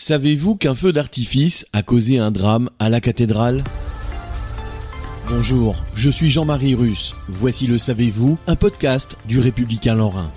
Savez-vous qu'un feu d'artifice a causé un drame à la cathédrale? Bonjour, je suis Jean-Marie Russe. Voici le Savez-vous, un podcast du Républicain Lorrain.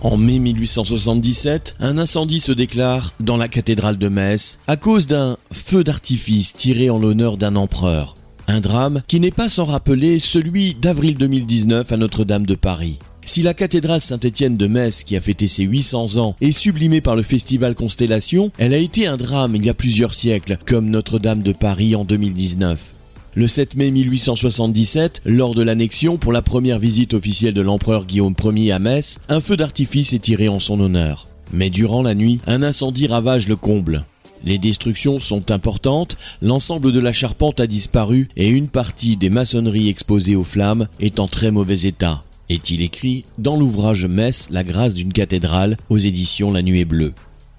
En mai 1877, un incendie se déclare dans la cathédrale de Metz à cause d'un feu d'artifice tiré en l'honneur d'un empereur. Un drame qui n'est pas sans rappeler celui d'avril 2019 à Notre-Dame de Paris. Si la cathédrale Saint-Étienne de Metz, qui a fêté ses 800 ans, est sublimée par le festival Constellation, elle a été un drame il y a plusieurs siècles, comme Notre-Dame de Paris en 2019. Le 7 mai 1877, lors de l'annexion pour la première visite officielle de l'empereur Guillaume Ier à Metz, un feu d'artifice est tiré en son honneur. Mais durant la nuit, un incendie ravage le comble. Les destructions sont importantes, l'ensemble de la charpente a disparu et une partie des maçonneries exposées aux flammes est en très mauvais état est-il écrit dans l'ouvrage Metz, la grâce d'une cathédrale, aux éditions La Nuée Bleue.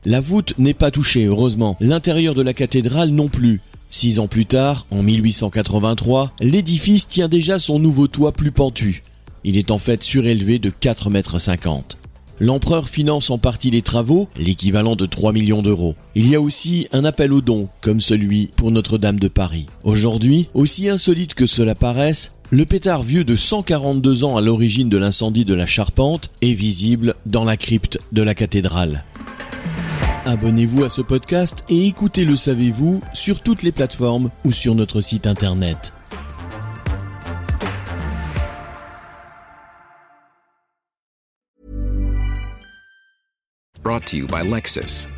La voûte n'est pas touchée, heureusement, l'intérieur de la cathédrale non plus. Six ans plus tard, en 1883, l'édifice tient déjà son nouveau toit plus pentu. Il est en fait surélevé de 4,50 mètres. L'empereur finance en partie les travaux, l'équivalent de 3 millions d'euros. Il y a aussi un appel aux dons, comme celui pour Notre-Dame de Paris. Aujourd'hui, aussi insolite que cela paraisse, le pétard vieux de 142 ans à l'origine de l'incendie de la charpente est visible dans la crypte de la cathédrale. Abonnez-vous à ce podcast et écoutez Le Savez-vous sur toutes les plateformes ou sur notre site internet. Brought to you by Lexus.